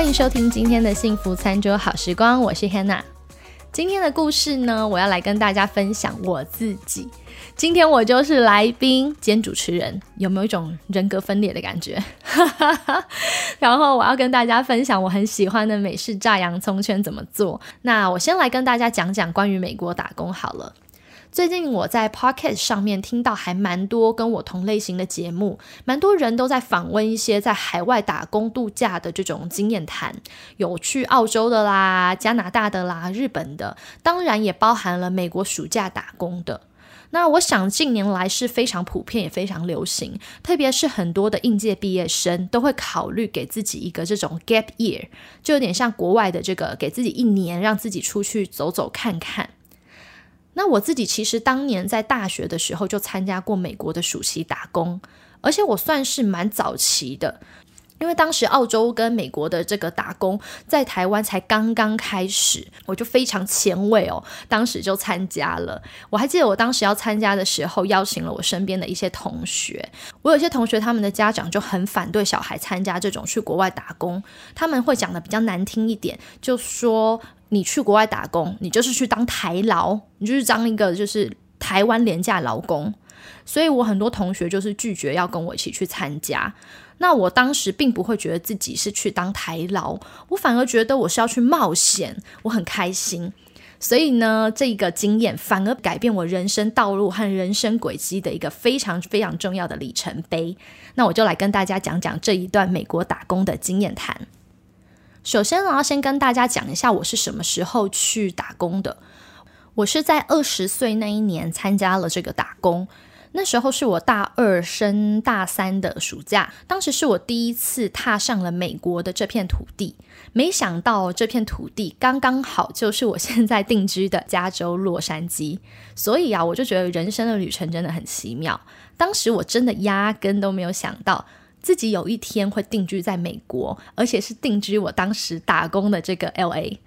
欢迎收听今天的幸福餐桌好时光，我是 Hannah。今天的故事呢，我要来跟大家分享我自己。今天我就是来宾兼主持人，有没有一种人格分裂的感觉？然后我要跟大家分享我很喜欢的美式炸洋葱圈怎么做。那我先来跟大家讲讲关于美国打工好了。最近我在 Pocket 上面听到还蛮多跟我同类型的节目，蛮多人都在访问一些在海外打工度假的这种经验谈，有去澳洲的啦、加拿大的啦、日本的，当然也包含了美国暑假打工的。那我想近年来是非常普遍也非常流行，特别是很多的应届毕业生都会考虑给自己一个这种 gap year，就有点像国外的这个给自己一年，让自己出去走走看看。那我自己其实当年在大学的时候就参加过美国的暑期打工，而且我算是蛮早期的，因为当时澳洲跟美国的这个打工在台湾才刚刚开始，我就非常前卫哦，当时就参加了。我还记得我当时要参加的时候，邀请了我身边的一些同学，我有些同学他们的家长就很反对小孩参加这种去国外打工，他们会讲的比较难听一点，就说。你去国外打工，你就是去当台劳，你就是当一个就是台湾廉价劳工。所以我很多同学就是拒绝要跟我一起去参加。那我当时并不会觉得自己是去当台劳，我反而觉得我是要去冒险，我很开心。所以呢，这个经验反而改变我人生道路和人生轨迹的一个非常非常重要的里程碑。那我就来跟大家讲讲这一段美国打工的经验谈。首先，我要先跟大家讲一下我是什么时候去打工的。我是在二十岁那一年参加了这个打工，那时候是我大二升大三的暑假，当时是我第一次踏上了美国的这片土地。没想到这片土地刚刚好就是我现在定居的加州洛杉矶，所以啊，我就觉得人生的旅程真的很奇妙。当时我真的压根都没有想到。自己有一天会定居在美国，而且是定居我当时打工的这个 L A。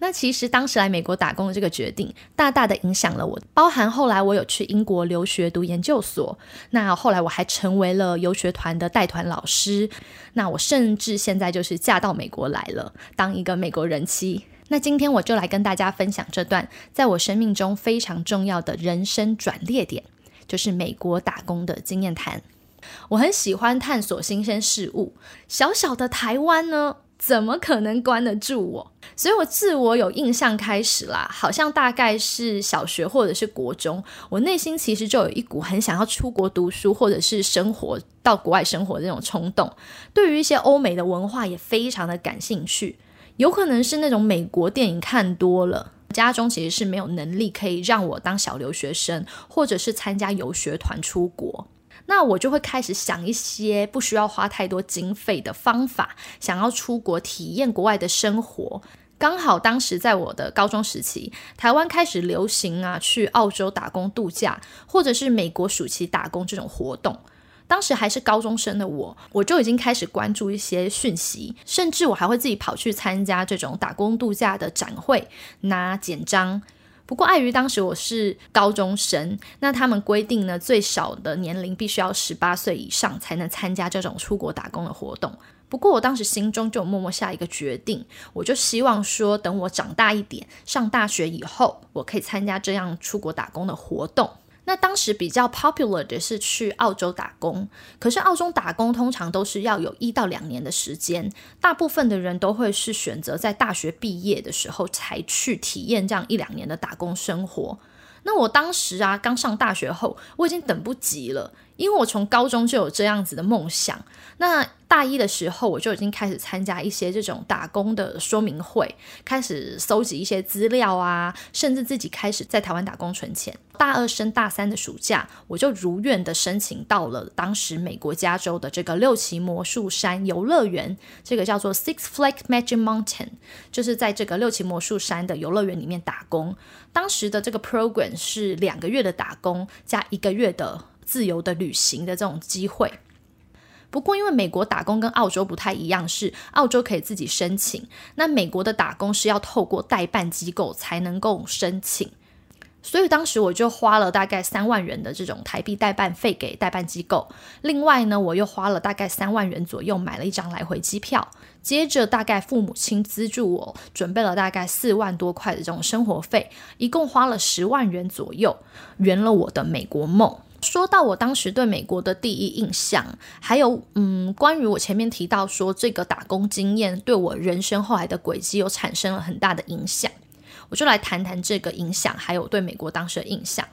那其实当时来美国打工的这个决定，大大的影响了我，包含后来我有去英国留学读研究所。那后来我还成为了游学团的带团老师。那我甚至现在就是嫁到美国来了，当一个美国人妻。那今天我就来跟大家分享这段在我生命中非常重要的人生转捩点，就是美国打工的经验谈。我很喜欢探索新鲜事物，小小的台湾呢，怎么可能关得住我？所以我自我有印象开始啦，好像大概是小学或者是国中，我内心其实就有一股很想要出国读书或者是生活到国外生活的那种冲动，对于一些欧美的文化也非常的感兴趣，有可能是那种美国电影看多了，家中其实是没有能力可以让我当小留学生，或者是参加游学团出国。那我就会开始想一些不需要花太多经费的方法，想要出国体验国外的生活。刚好当时在我的高中时期，台湾开始流行啊去澳洲打工度假，或者是美国暑期打工这种活动。当时还是高中生的我，我就已经开始关注一些讯息，甚至我还会自己跑去参加这种打工度假的展会，拿简章。不过，碍于当时我是高中生，那他们规定呢，最少的年龄必须要十八岁以上才能参加这种出国打工的活动。不过，我当时心中就默默下一个决定，我就希望说，等我长大一点，上大学以后，我可以参加这样出国打工的活动。那当时比较 popular 的是去澳洲打工，可是澳洲打工通常都是要有一到两年的时间，大部分的人都会是选择在大学毕业的时候才去体验这样一两年的打工生活。那我当时啊，刚上大学后，我已经等不及了，因为我从高中就有这样子的梦想。那大一的时候，我就已经开始参加一些这种打工的说明会，开始搜集一些资料啊，甚至自己开始在台湾打工存钱。大二升大三的暑假，我就如愿的申请到了当时美国加州的这个六旗魔术山游乐园，这个叫做 Six Flags Magic Mountain，就是在这个六旗魔术山的游乐园里面打工。当时的这个 program 是两个月的打工加一个月的自由的旅行的这种机会。不过，因为美国打工跟澳洲不太一样，是澳洲可以自己申请，那美国的打工是要透过代办机构才能够申请。所以当时我就花了大概三万元的这种台币代办费给代办机构，另外呢，我又花了大概三万元左右买了一张来回机票，接着大概父母亲资助我准备了大概四万多块的这种生活费，一共花了十万元左右，圆了我的美国梦。说到我当时对美国的第一印象，还有嗯，关于我前面提到说这个打工经验对我人生后来的轨迹有产生了很大的影响。我就来谈谈这个影响，还有对美国当时的印象。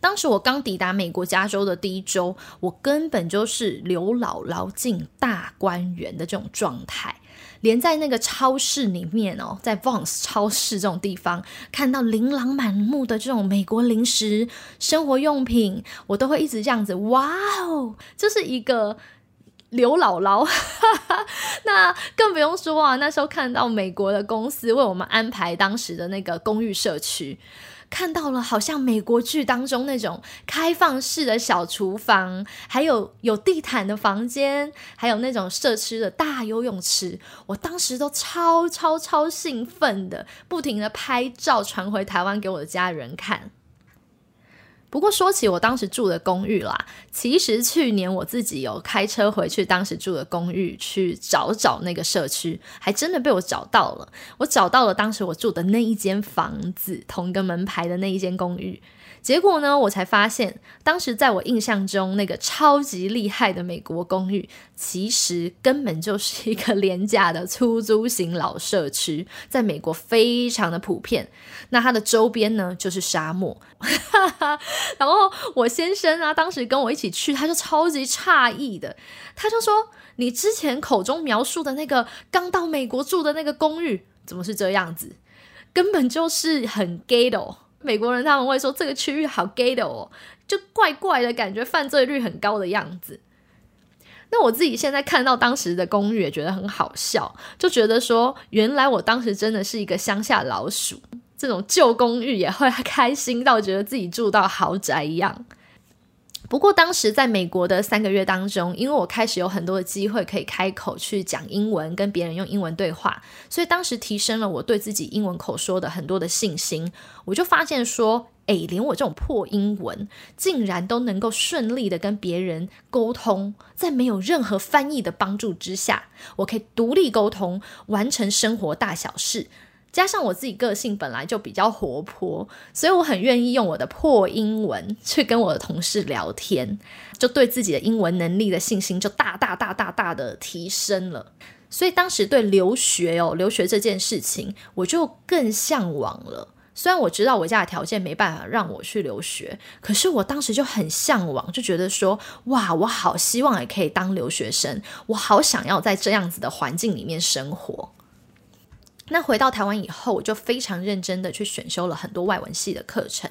当时我刚抵达美国加州的第一周，我根本就是刘姥姥进大观园的这种状态，连在那个超市里面哦，在 Vons 超市这种地方看到琳琅满目的这种美国零食、生活用品，我都会一直这样子，哇哦，就是一个。刘姥姥，那更不用说啊！那时候看到美国的公司为我们安排当时的那个公寓社区，看到了好像美国剧当中那种开放式的小厨房，还有有地毯的房间，还有那种社区的大游泳池，我当时都超超超兴奋的，不停的拍照传回台湾给我的家人看。不过说起我当时住的公寓啦，其实去年我自己有开车回去当时住的公寓去找找那个社区，还真的被我找到了。我找到了当时我住的那一间房子，同一个门牌的那一间公寓。结果呢，我才发现，当时在我印象中，那个超级厉害的美国公寓，其实根本就是一个廉价的出租型老社区，在美国非常的普遍。那它的周边呢，就是沙漠。然后我先生啊，当时跟我一起去，他就超级诧异的，他就说：“你之前口中描述的那个刚到美国住的那个公寓，怎么是这样子？根本就是很 gay 的哦。”美国人他们会说这个区域好 gay 的哦，就怪怪的感觉，犯罪率很高的样子。那我自己现在看到当时的公寓也觉得很好笑，就觉得说原来我当时真的是一个乡下老鼠，这种旧公寓也会开心到觉得自己住到豪宅一样。不过当时在美国的三个月当中，因为我开始有很多的机会可以开口去讲英文，跟别人用英文对话，所以当时提升了我对自己英文口说的很多的信心。我就发现说，诶，连我这种破英文，竟然都能够顺利的跟别人沟通，在没有任何翻译的帮助之下，我可以独立沟通，完成生活大小事。加上我自己个性本来就比较活泼，所以我很愿意用我的破英文去跟我的同事聊天，就对自己的英文能力的信心就大大大大大的提升了。所以当时对留学哦，留学这件事情，我就更向往了。虽然我知道我家的条件没办法让我去留学，可是我当时就很向往，就觉得说，哇，我好希望也可以当留学生，我好想要在这样子的环境里面生活。那回到台湾以后，我就非常认真的去选修了很多外文系的课程，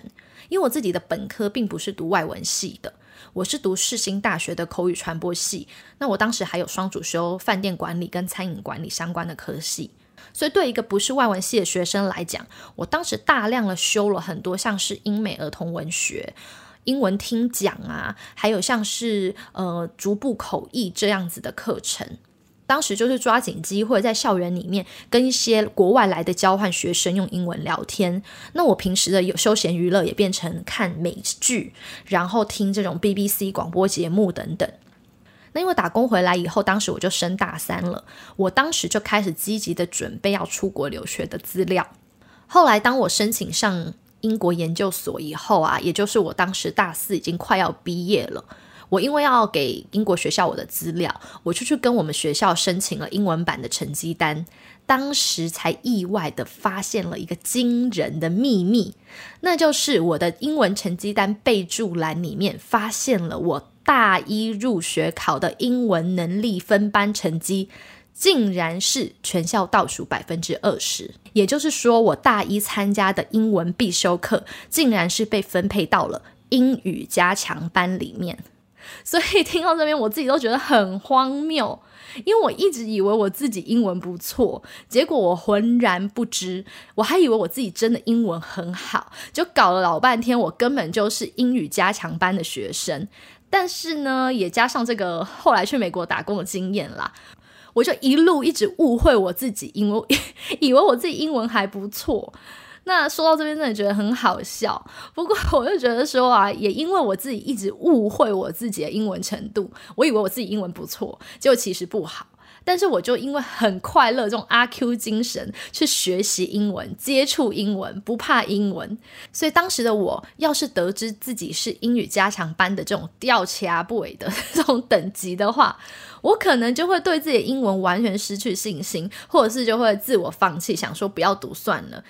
因为我自己的本科并不是读外文系的，我是读世新大学的口语传播系。那我当时还有双主修饭店管理跟餐饮管理相关的科系，所以对一个不是外文系的学生来讲，我当时大量的修了很多像是英美儿童文学、英文听讲啊，还有像是呃逐步口译这样子的课程。当时就是抓紧机会，在校园里面跟一些国外来的交换学生用英文聊天。那我平时的有休闲娱乐也变成看美剧，然后听这种 BBC 广播节目等等。那因为打工回来以后，当时我就升大三了，我当时就开始积极的准备要出国留学的资料。后来当我申请上英国研究所以后啊，也就是我当时大四已经快要毕业了。我因为要给英国学校我的资料，我就去跟我们学校申请了英文版的成绩单。当时才意外的发现了一个惊人的秘密，那就是我的英文成绩单备注栏里面发现了我大一入学考的英文能力分班成绩，竟然是全校倒数百分之二十。也就是说，我大一参加的英文必修课，竟然是被分配到了英语加强班里面。所以听到这边，我自己都觉得很荒谬，因为我一直以为我自己英文不错，结果我浑然不知，我还以为我自己真的英文很好，就搞了老半天，我根本就是英语加强班的学生。但是呢，也加上这个后来去美国打工的经验啦，我就一路一直误会我自己，因为 以为我自己英文还不错。那说到这边，真的觉得很好笑。不过 我就觉得说啊，也因为我自己一直误会我自己的英文程度，我以为我自己英文不错，结果其实不好。但是我就因为很快乐这种阿 Q 精神去学习英文、接触英文、不怕英文，所以当时的我要是得知自己是英语加强班的这种吊卡不尾的 这种等级的话，我可能就会对自己的英文完全失去信心，或者是就会自我放弃，想说不要读算了。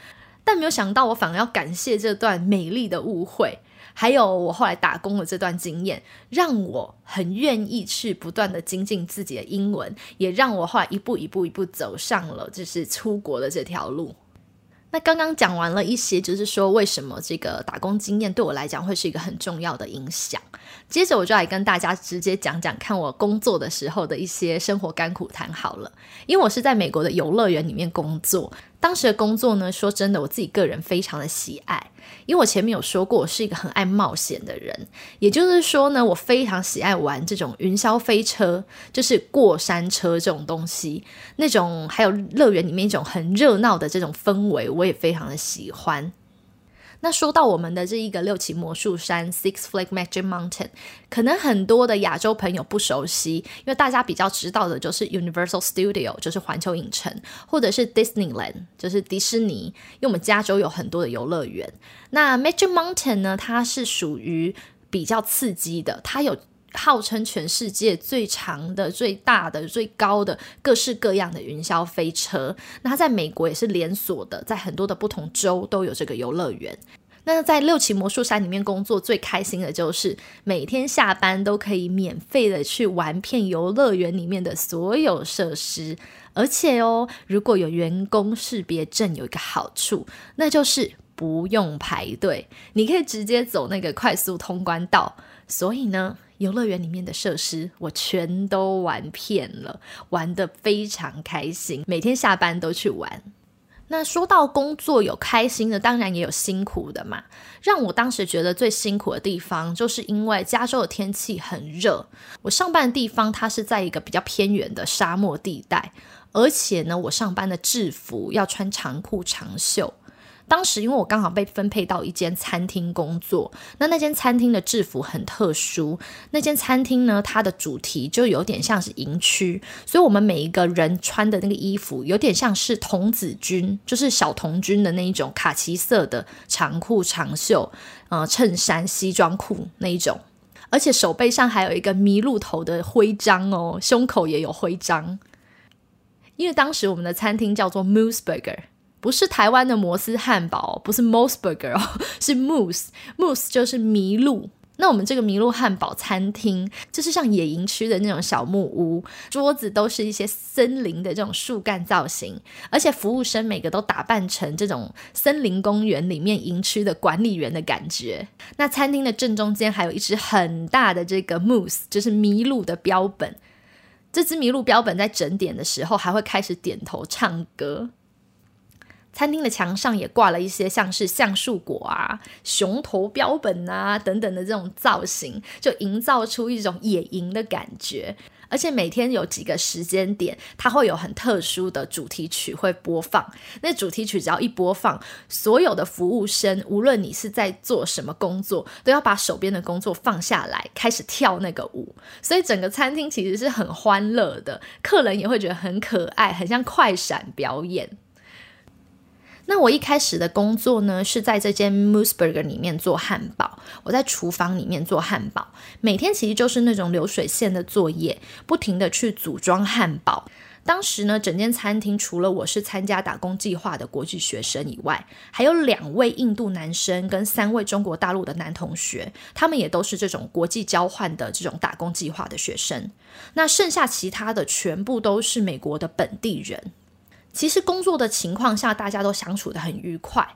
但没有想到，我反而要感谢这段美丽的误会。还有我后来打工的这段经验，让我很愿意去不断的精进自己的英文，也让我后来一步一步一步走上了就是出国的这条路。那刚刚讲完了一些，就是说为什么这个打工经验对我来讲会是一个很重要的影响。接着我就来跟大家直接讲讲看我工作的时候的一些生活甘苦谈好了。因为我是在美国的游乐园里面工作，当时的工作呢，说真的，我自己个人非常的喜爱。因为我前面有说过，我是一个很爱冒险的人，也就是说呢，我非常喜爱玩这种云霄飞车，就是过山车这种东西，那种还有乐园里面一种很热闹的这种氛围，我也非常的喜欢。那说到我们的这一个六旗魔术山 （Six Flag Magic Mountain），可能很多的亚洲朋友不熟悉，因为大家比较知道的就是 Universal Studio，就是环球影城，或者是 Disneyland，就是迪士尼。因为我们加州有很多的游乐园。那 Magic Mountain 呢，它是属于比较刺激的，它有。号称全世界最长的、最大的、最高的各式各样的云霄飞车，那它在美国也是连锁的，在很多的不同州都有这个游乐园。那在六旗魔术山里面工作最开心的就是每天下班都可以免费的去玩遍游乐园里面的所有设施，而且哦，如果有员工识别证，有一个好处，那就是不用排队，你可以直接走那个快速通关道。所以呢。游乐园里面的设施我全都玩遍了，玩的非常开心，每天下班都去玩。那说到工作有开心的，当然也有辛苦的嘛。让我当时觉得最辛苦的地方，就是因为加州的天气很热，我上班的地方它是在一个比较偏远的沙漠地带，而且呢，我上班的制服要穿长裤长袖。当时因为我刚好被分配到一间餐厅工作，那那间餐厅的制服很特殊。那间餐厅呢，它的主题就有点像是营区，所以我们每一个人穿的那个衣服有点像是童子军，就是小童军的那一种卡其色的长裤长袖，呃，衬衫西装裤那一种，而且手背上还有一个麋鹿头的徽章哦，胸口也有徽章。因为当时我们的餐厅叫做 Moose Burger。不是台湾的摩斯汉堡，不是 Mos Burger，是 Moose，Moose 就是麋鹿。那我们这个麋鹿汉堡餐厅，就是像野营区的那种小木屋，桌子都是一些森林的这种树干造型，而且服务生每个都打扮成这种森林公园里面营区的管理员的感觉。那餐厅的正中间还有一只很大的这个 Moose，就是麋鹿的标本。这只麋鹿标本在整点的时候还会开始点头唱歌。餐厅的墙上也挂了一些像是橡树果啊、熊头标本啊等等的这种造型，就营造出一种野营的感觉。而且每天有几个时间点，它会有很特殊的主题曲会播放。那主题曲只要一播放，所有的服务生，无论你是在做什么工作，都要把手边的工作放下来，开始跳那个舞。所以整个餐厅其实是很欢乐的，客人也会觉得很可爱，很像快闪表演。那我一开始的工作呢，是在这间 Moose Burger 里面做汉堡。我在厨房里面做汉堡，每天其实就是那种流水线的作业，不停的去组装汉堡。当时呢，整间餐厅除了我是参加打工计划的国际学生以外，还有两位印度男生跟三位中国大陆的男同学，他们也都是这种国际交换的这种打工计划的学生。那剩下其他的全部都是美国的本地人。其实工作的情况下，大家都相处的很愉快，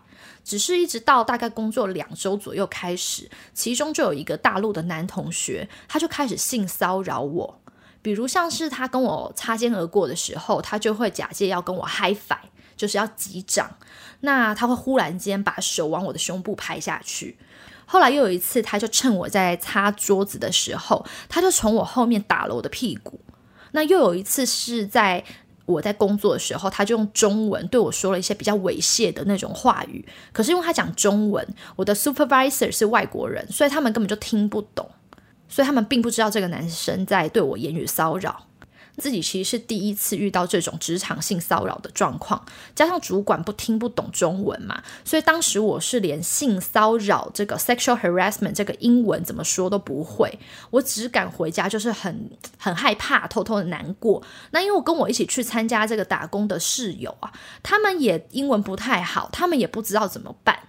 只是一直到大概工作两周左右开始，其中就有一个大陆的男同学，他就开始性骚扰我，比如像是他跟我擦肩而过的时候，他就会假借要跟我 high five，就是要击掌，那他会忽然间把手往我的胸部拍下去，后来又有一次，他就趁我在擦桌子的时候，他就从我后面打了我的屁股，那又有一次是在。我在工作的时候，他就用中文对我说了一些比较猥亵的那种话语。可是因为他讲中文，我的 supervisor 是外国人，所以他们根本就听不懂，所以他们并不知道这个男生在对我言语骚扰。自己其实是第一次遇到这种职场性骚扰的状况，加上主管不听不懂中文嘛，所以当时我是连性骚扰这个 sexual harassment 这个英文怎么说都不会，我只敢回家，就是很很害怕，偷偷的难过。那因为我跟我一起去参加这个打工的室友啊，他们也英文不太好，他们也不知道怎么办。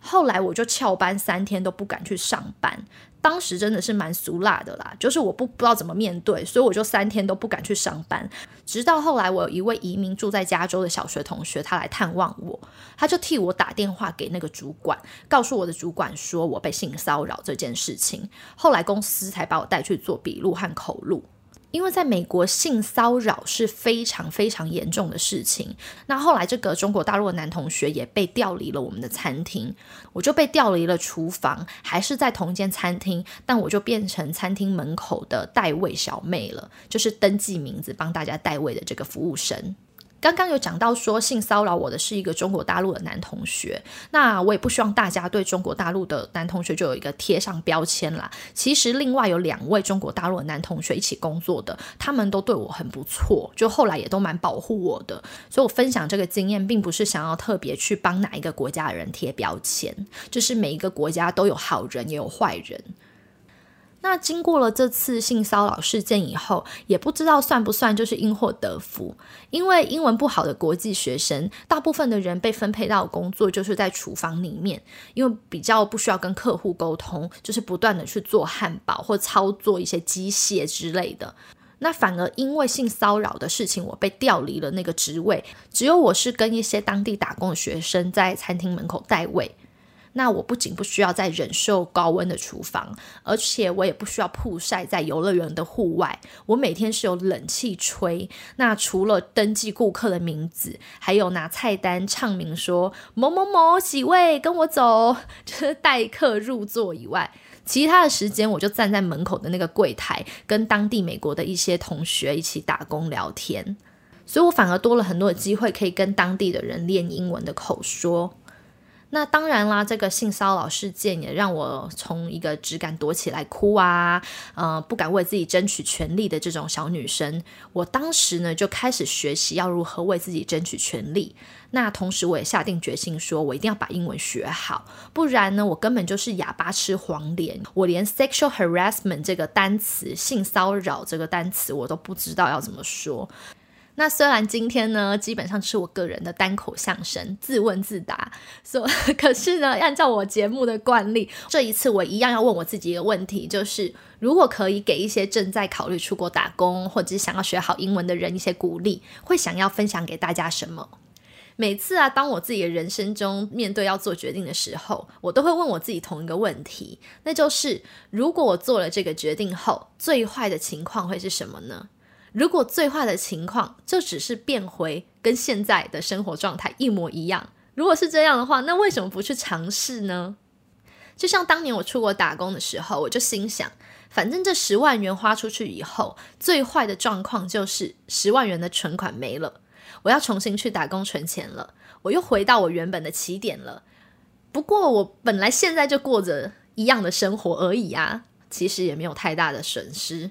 后来我就翘班三天都不敢去上班。当时真的是蛮俗辣的啦，就是我不不知道怎么面对，所以我就三天都不敢去上班。直到后来，我有一位移民住在加州的小学同学，他来探望我，他就替我打电话给那个主管，告诉我的主管说我被性骚扰这件事情。后来公司才把我带去做笔录和口录。因为在美国，性骚扰是非常非常严重的事情。那后来，这个中国大陆的男同学也被调离了我们的餐厅，我就被调离了厨房，还是在同一间餐厅，但我就变成餐厅门口的代位小妹了，就是登记名字帮大家代位的这个服务生。刚刚有讲到说性骚扰我的是一个中国大陆的男同学，那我也不希望大家对中国大陆的男同学就有一个贴上标签啦。其实另外有两位中国大陆的男同学一起工作的，他们都对我很不错，就后来也都蛮保护我的。所以我分享这个经验，并不是想要特别去帮哪一个国家的人贴标签，就是每一个国家都有好人也有坏人。那经过了这次性骚扰事件以后，也不知道算不算就是因祸得福。因为英文不好的国际学生，大部分的人被分配到工作就是在厨房里面，因为比较不需要跟客户沟通，就是不断的去做汉堡或操作一些机械之类的。那反而因为性骚扰的事情，我被调离了那个职位，只有我是跟一些当地打工的学生在餐厅门口代位。那我不仅不需要再忍受高温的厨房，而且我也不需要曝晒在游乐园的户外。我每天是有冷气吹。那除了登记顾客的名字，还有拿菜单唱名说某某某几位跟我走，就是待客入座以外，其他的时间我就站在门口的那个柜台，跟当地美国的一些同学一起打工聊天。所以我反而多了很多的机会，可以跟当地的人练英文的口说。那当然啦，这个性骚扰事件也让我从一个只敢躲起来哭啊，呃，不敢为自己争取权利的这种小女生，我当时呢就开始学习要如何为自己争取权利。那同时，我也下定决心说，我一定要把英文学好，不然呢，我根本就是哑巴吃黄连，我连 sexual harassment 这个单词，性骚扰这个单词，我都不知道要怎么说。那虽然今天呢，基本上是我个人的单口相声，自问自答，所 可是呢，按照我节目的惯例，这一次我一样要问我自己一个问题，就是如果可以给一些正在考虑出国打工或者是想要学好英文的人一些鼓励，会想要分享给大家什么？每次啊，当我自己的人生中面对要做决定的时候，我都会问我自己同一个问题，那就是如果我做了这个决定后，最坏的情况会是什么呢？如果最坏的情况就只是变回跟现在的生活状态一模一样，如果是这样的话，那为什么不去尝试呢？就像当年我出国打工的时候，我就心想，反正这十万元花出去以后，最坏的状况就是十万元的存款没了，我要重新去打工存钱了，我又回到我原本的起点了。不过我本来现在就过着一样的生活而已啊，其实也没有太大的损失。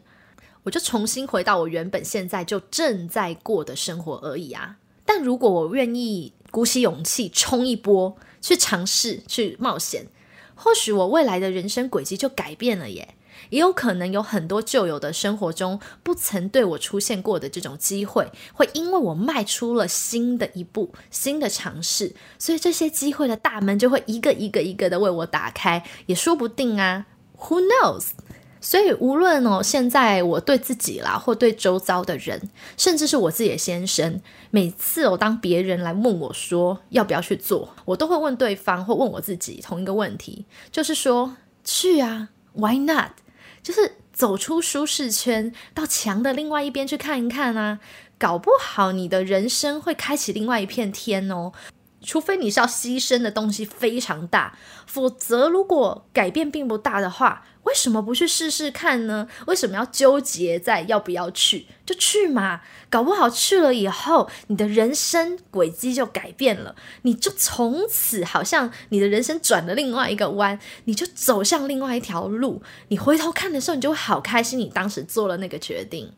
我就重新回到我原本现在就正在过的生活而已啊！但如果我愿意鼓起勇气冲一波，去尝试去冒险，或许我未来的人生轨迹就改变了耶！也有可能有很多旧有的生活中不曾对我出现过的这种机会，会因为我迈出了新的一步、新的尝试，所以这些机会的大门就会一个一个一个的为我打开，也说不定啊！Who knows？所以，无论哦，现在我对自己啦，或对周遭的人，甚至是我自己的先生，每次哦，当别人来问我说要不要去做，我都会问对方或问我自己同一个问题，就是说去啊，Why not？就是走出舒适圈，到墙的另外一边去看一看啊，搞不好你的人生会开启另外一片天哦。除非你是要牺牲的东西非常大，否则如果改变并不大的话，为什么不去试试看呢？为什么要纠结在要不要去？就去嘛，搞不好去了以后，你的人生轨迹就改变了，你就从此好像你的人生转了另外一个弯，你就走向另外一条路。你回头看的时候，你就会好开心，你当时做了那个决定。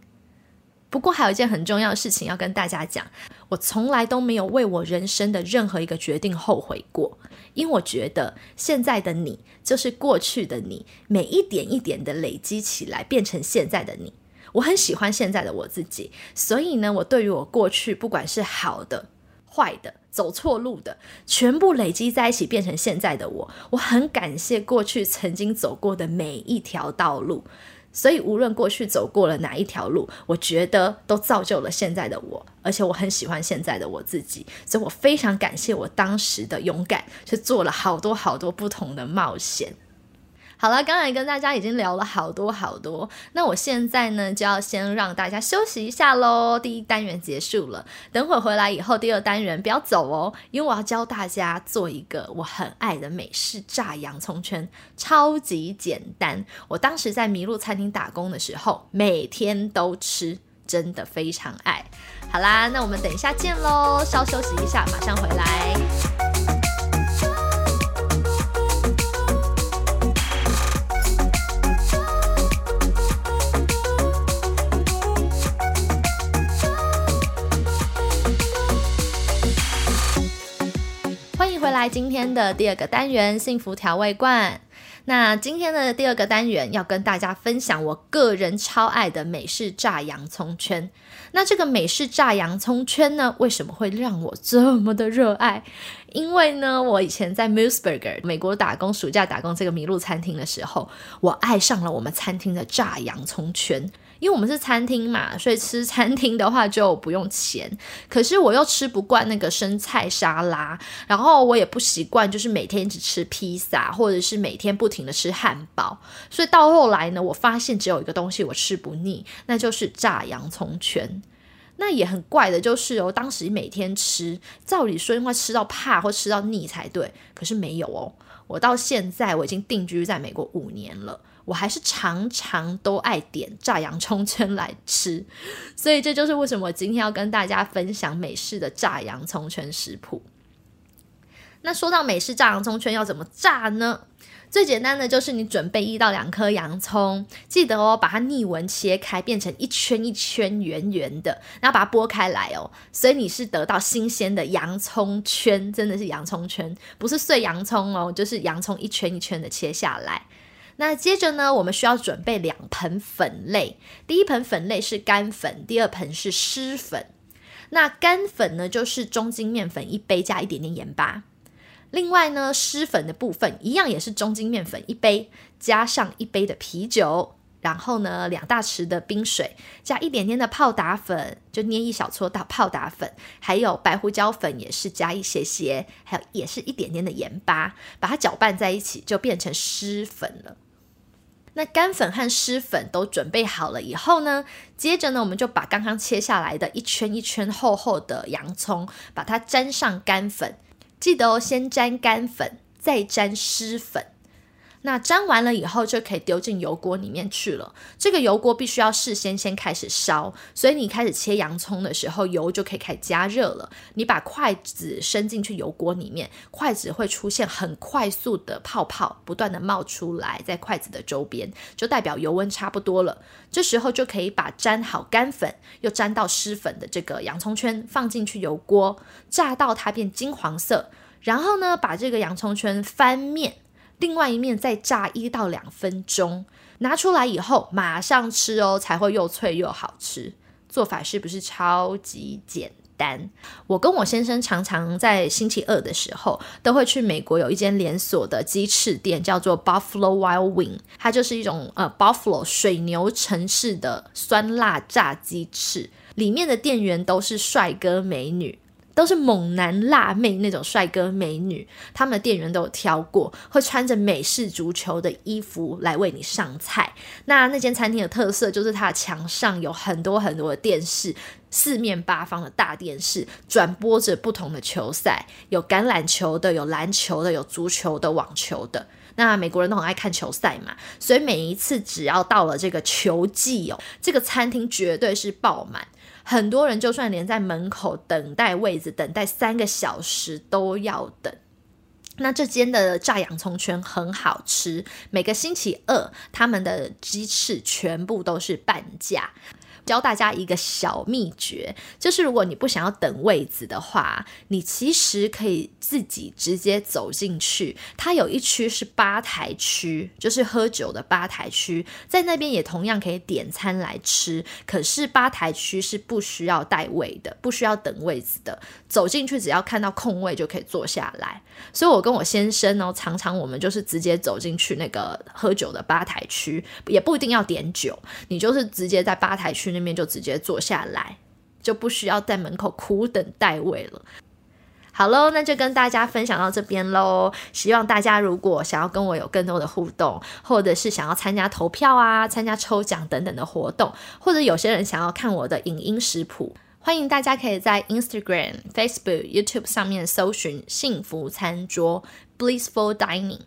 不过还有一件很重要的事情要跟大家讲，我从来都没有为我人生的任何一个决定后悔过，因为我觉得现在的你就是过去的你，每一点一点的累积起来变成现在的你。我很喜欢现在的我自己，所以呢，我对于我过去不管是好的、坏的、走错路的，全部累积在一起变成现在的我，我很感谢过去曾经走过的每一条道路。所以，无论过去走过了哪一条路，我觉得都造就了现在的我，而且我很喜欢现在的我自己，所以我非常感谢我当时的勇敢，去做了好多好多不同的冒险。好了，刚才跟大家已经聊了好多好多，那我现在呢就要先让大家休息一下喽。第一单元结束了，等会回来以后，第二单元不要走哦，因为我要教大家做一个我很爱的美式炸洋葱圈，超级简单。我当时在麋鹿餐厅打工的时候，每天都吃，真的非常爱。好啦，那我们等一下见喽，稍休息一下，马上回来。来今天的第二个单元幸福调味罐。那今天的第二个单元要跟大家分享我个人超爱的美式炸洋葱圈。那这个美式炸洋葱圈呢，为什么会让我这么的热爱？因为呢，我以前在 Museburger 美国打工，暑假打工这个麋鹿餐厅的时候，我爱上了我们餐厅的炸洋葱圈。因为我们是餐厅嘛，所以吃餐厅的话就不用钱。可是我又吃不惯那个生菜沙拉，然后我也不习惯，就是每天只吃披萨，或者是每天不停的吃汉堡。所以到后来呢，我发现只有一个东西我吃不腻，那就是炸洋葱圈。那也很怪的，就是哦，当时每天吃，照理说应该吃到怕或吃到腻才对，可是没有哦。我到现在我已经定居在美国五年了。我还是常常都爱点炸洋葱圈来吃，所以这就是为什么我今天要跟大家分享美式的炸洋葱圈食谱。那说到美式炸洋葱圈要怎么炸呢？最简单的就是你准备一到两颗洋葱，记得哦，把它逆纹切开，变成一圈一圈圆圆的，然后把它剥开来哦。所以你是得到新鲜的洋葱圈，真的是洋葱圈，不是碎洋葱哦，就是洋葱一圈一圈的切下来。那接着呢，我们需要准备两盆粉类。第一盆粉类是干粉，第二盆是湿粉。那干粉呢，就是中筋面粉一杯加一点点盐巴。另外呢，湿粉的部分一样也是中筋面粉一杯加上一杯的啤酒，然后呢，两大匙的冰水加一点点的泡打粉，就捏一小撮到泡打粉，还有白胡椒粉也是加一些些，还有也是一点点的盐巴，把它搅拌在一起，就变成湿粉了。那干粉和湿粉都准备好了以后呢，接着呢，我们就把刚刚切下来的一圈一圈厚厚的洋葱，把它沾上干粉。记得哦，先沾干粉，再沾湿粉。那粘完了以后，就可以丢进油锅里面去了。这个油锅必须要事先先开始烧，所以你开始切洋葱的时候，油就可以开始加热了。你把筷子伸进去油锅里面，筷子会出现很快速的泡泡，不断的冒出来，在筷子的周边，就代表油温差不多了。这时候就可以把沾好干粉又沾到湿粉的这个洋葱圈放进去油锅，炸到它变金黄色，然后呢，把这个洋葱圈翻面。另外一面再炸一到两分钟，拿出来以后马上吃哦，才会又脆又好吃。做法是不是超级简单？我跟我先生常常在星期二的时候都会去美国有一间连锁的鸡翅店，叫做 Buffalo Wild Wing，它就是一种呃 Buffalo 水牛城市的酸辣炸鸡翅，里面的店员都是帅哥美女。都是猛男辣妹那种帅哥美女，他们的店员都有挑过，会穿着美式足球的衣服来为你上菜。那那间餐厅的特色就是它的墙上有很多很多的电视，四面八方的大电视转播着不同的球赛，有橄榄球的，有篮球的，有足球的，网球的。那美国人都很爱看球赛嘛，所以每一次只要到了这个球季哦，这个餐厅绝对是爆满，很多人就算连在门口等待位子，等待三个小时都要等。那这间的炸洋葱圈很好吃，每个星期二他们的鸡翅全部都是半价。教大家一个小秘诀，就是如果你不想要等位子的话，你其实可以自己直接走进去。它有一区是吧台区，就是喝酒的吧台区，在那边也同样可以点餐来吃。可是吧台区是不需要带位的，不需要等位子的，走进去只要看到空位就可以坐下来。所以我跟我先生呢，常常我们就是直接走进去那个喝酒的吧台区，也不一定要点酒，你就是直接在吧台区那。面就直接坐下来，就不需要在门口苦等待位了。好喽，那就跟大家分享到这边喽。希望大家如果想要跟我有更多的互动，或者是想要参加投票啊、参加抽奖等等的活动，或者有些人想要看我的影音食谱，欢迎大家可以在 Instagram、Facebook、YouTube 上面搜寻“幸福餐桌 ”（Blissful Dining）。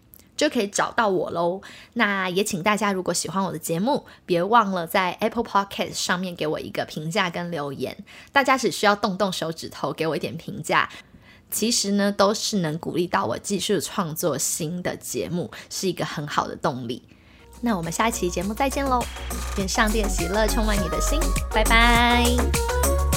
就可以找到我喽。那也请大家，如果喜欢我的节目，别忘了在 Apple Podcast 上面给我一个评价跟留言。大家只需要动动手指头给我一点评价，其实呢都是能鼓励到我继续创作新的节目，是一个很好的动力。那我们下一期节目再见喽！愿上帝喜乐充满你的心，拜拜。